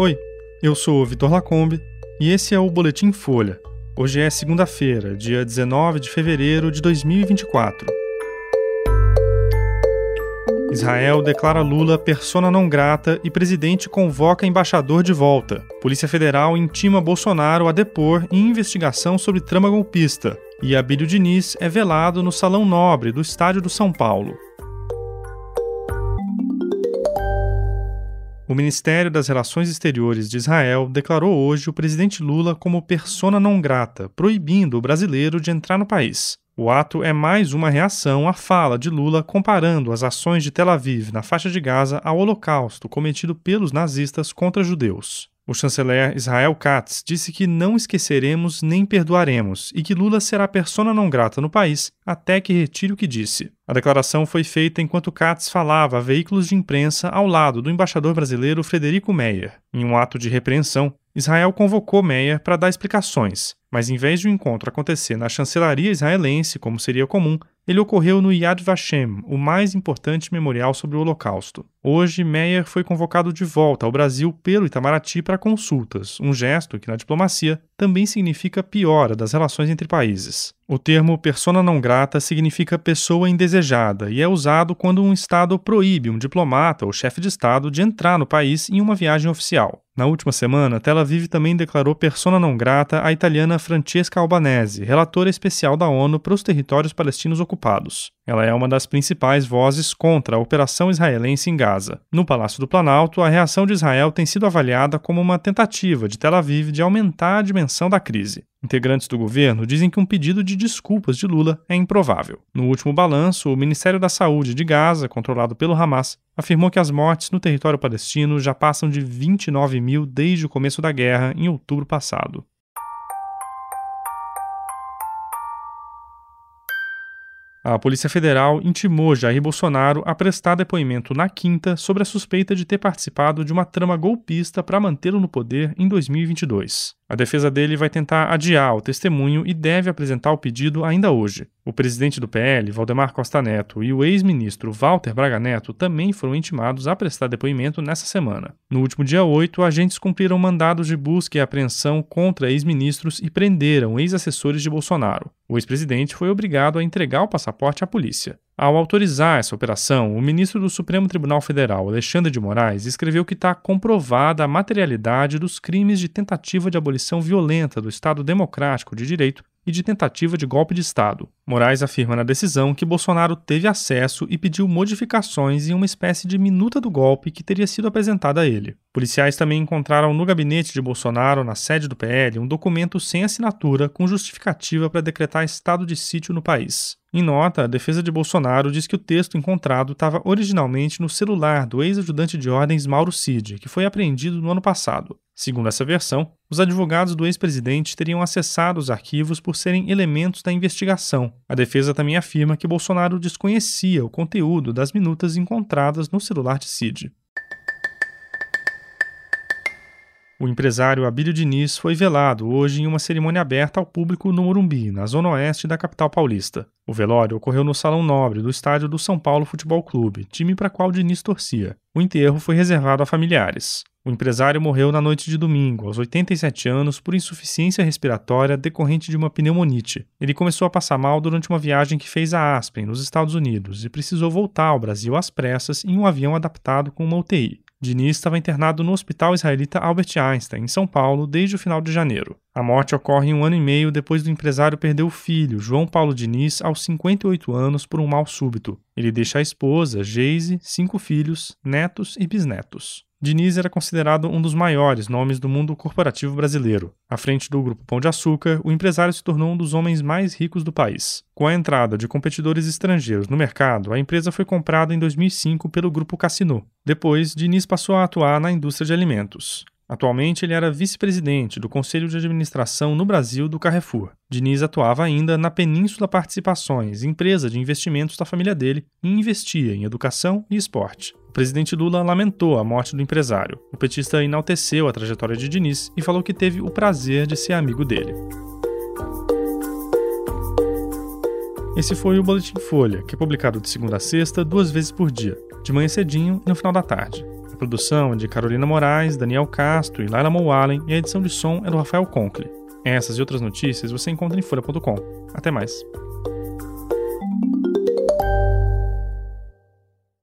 Oi, eu sou Vitor Lacombe e esse é o Boletim Folha. Hoje é segunda-feira, dia 19 de fevereiro de 2024. Israel declara Lula persona não grata e presidente convoca embaixador de volta. Polícia Federal intima Bolsonaro a depor em investigação sobre trama golpista. E Abílio Diniz é velado no Salão Nobre do Estádio do São Paulo. O Ministério das Relações Exteriores de Israel declarou hoje o presidente Lula como persona não grata, proibindo o brasileiro de entrar no país. O ato é mais uma reação à fala de Lula comparando as ações de Tel Aviv na faixa de Gaza ao Holocausto cometido pelos nazistas contra judeus. O chanceler Israel Katz disse que não esqueceremos nem perdoaremos e que Lula será persona não grata no país até que retire o que disse. A declaração foi feita enquanto Katz falava a veículos de imprensa ao lado do embaixador brasileiro Frederico Meyer. Em um ato de repreensão, Israel convocou Meyer para dar explicações, mas em vez de o encontro acontecer na chancelaria israelense, como seria comum, ele ocorreu no Yad Vashem, o mais importante memorial sobre o Holocausto. Hoje, Meyer foi convocado de volta ao Brasil pelo Itamaraty para consultas, um gesto que na diplomacia também significa piora das relações entre países. O termo persona não grata significa pessoa indesejada e é usado quando um Estado proíbe um diplomata ou chefe de Estado de entrar no país em uma viagem oficial. Na última semana, Tel Aviv também declarou persona não grata a italiana Francesca Albanese, relatora especial da ONU para os territórios palestinos ocupados. Ela é uma das principais vozes contra a operação israelense em Gaza. No Palácio do Planalto, a reação de Israel tem sido avaliada como uma tentativa de Tel Aviv de aumentar a dimensão da crise. Integrantes do governo dizem que um pedido de desculpas de Lula é improvável. No último balanço, o Ministério da Saúde de Gaza, controlado pelo Hamas, afirmou que as mortes no território palestino já passam de 29 mil desde o começo da guerra, em outubro passado. A Polícia Federal intimou Jair Bolsonaro a prestar depoimento na quinta sobre a suspeita de ter participado de uma trama golpista para mantê-lo no poder em 2022. A defesa dele vai tentar adiar o testemunho e deve apresentar o pedido ainda hoje. O presidente do PL, Valdemar Costa Neto, e o ex-ministro Walter Braga Neto também foram intimados a prestar depoimento nessa semana. No último dia 8, agentes cumpriram mandados de busca e apreensão contra ex-ministros e prenderam ex-assessores de Bolsonaro. O ex-presidente foi obrigado a entregar o passaporte à polícia. Ao autorizar essa operação, o ministro do Supremo Tribunal Federal, Alexandre de Moraes, escreveu que está comprovada a materialidade dos crimes de tentativa de abolição violenta do Estado Democrático de Direito e de tentativa de golpe de Estado. Moraes afirma na decisão que Bolsonaro teve acesso e pediu modificações em uma espécie de minuta do golpe que teria sido apresentada a ele. Policiais também encontraram no gabinete de Bolsonaro, na sede do PL, um documento sem assinatura com justificativa para decretar estado de sítio no país. Em nota, a defesa de Bolsonaro diz que o texto encontrado estava originalmente no celular do ex-ajudante de ordens Mauro Cid, que foi apreendido no ano passado. Segundo essa versão, os advogados do ex-presidente teriam acessado os arquivos por serem elementos da investigação. A defesa também afirma que Bolsonaro desconhecia o conteúdo das minutas encontradas no celular de Cid. O empresário Abílio Diniz foi velado hoje em uma cerimônia aberta ao público no Morumbi, na zona oeste da capital paulista. O velório ocorreu no Salão Nobre do estádio do São Paulo Futebol Clube, time para qual Diniz torcia. O enterro foi reservado a familiares. O empresário morreu na noite de domingo, aos 87 anos, por insuficiência respiratória decorrente de uma pneumonite. Ele começou a passar mal durante uma viagem que fez a Aspen, nos Estados Unidos, e precisou voltar ao Brasil às pressas em um avião adaptado com uma UTI. Diniz estava internado no Hospital Israelita Albert Einstein, em São Paulo, desde o final de janeiro. A morte ocorre um ano e meio depois do empresário perder o filho, João Paulo Diniz, aos 58 anos, por um mal súbito. Ele deixa a esposa, Geise, cinco filhos, netos e bisnetos. Diniz era considerado um dos maiores nomes do mundo corporativo brasileiro. À frente do Grupo Pão de Açúcar, o empresário se tornou um dos homens mais ricos do país. Com a entrada de competidores estrangeiros no mercado, a empresa foi comprada em 2005 pelo Grupo Cassino. Depois, Diniz passou a atuar na indústria de alimentos. Atualmente, ele era vice-presidente do Conselho de Administração no Brasil do Carrefour. Diniz atuava ainda na Península Participações, empresa de investimentos da família dele, e investia em educação e esporte. O presidente Lula lamentou a morte do empresário. O petista enalteceu a trajetória de Diniz e falou que teve o prazer de ser amigo dele. Esse foi o Boletim Folha, que é publicado de segunda a sexta, duas vezes por dia, de manhã cedinho e no final da tarde. Produção é de Carolina Moraes, Daniel Castro e Laila Moualen e a edição de som é do Rafael Conkle. Essas e outras notícias você encontra em folha.com. Até mais.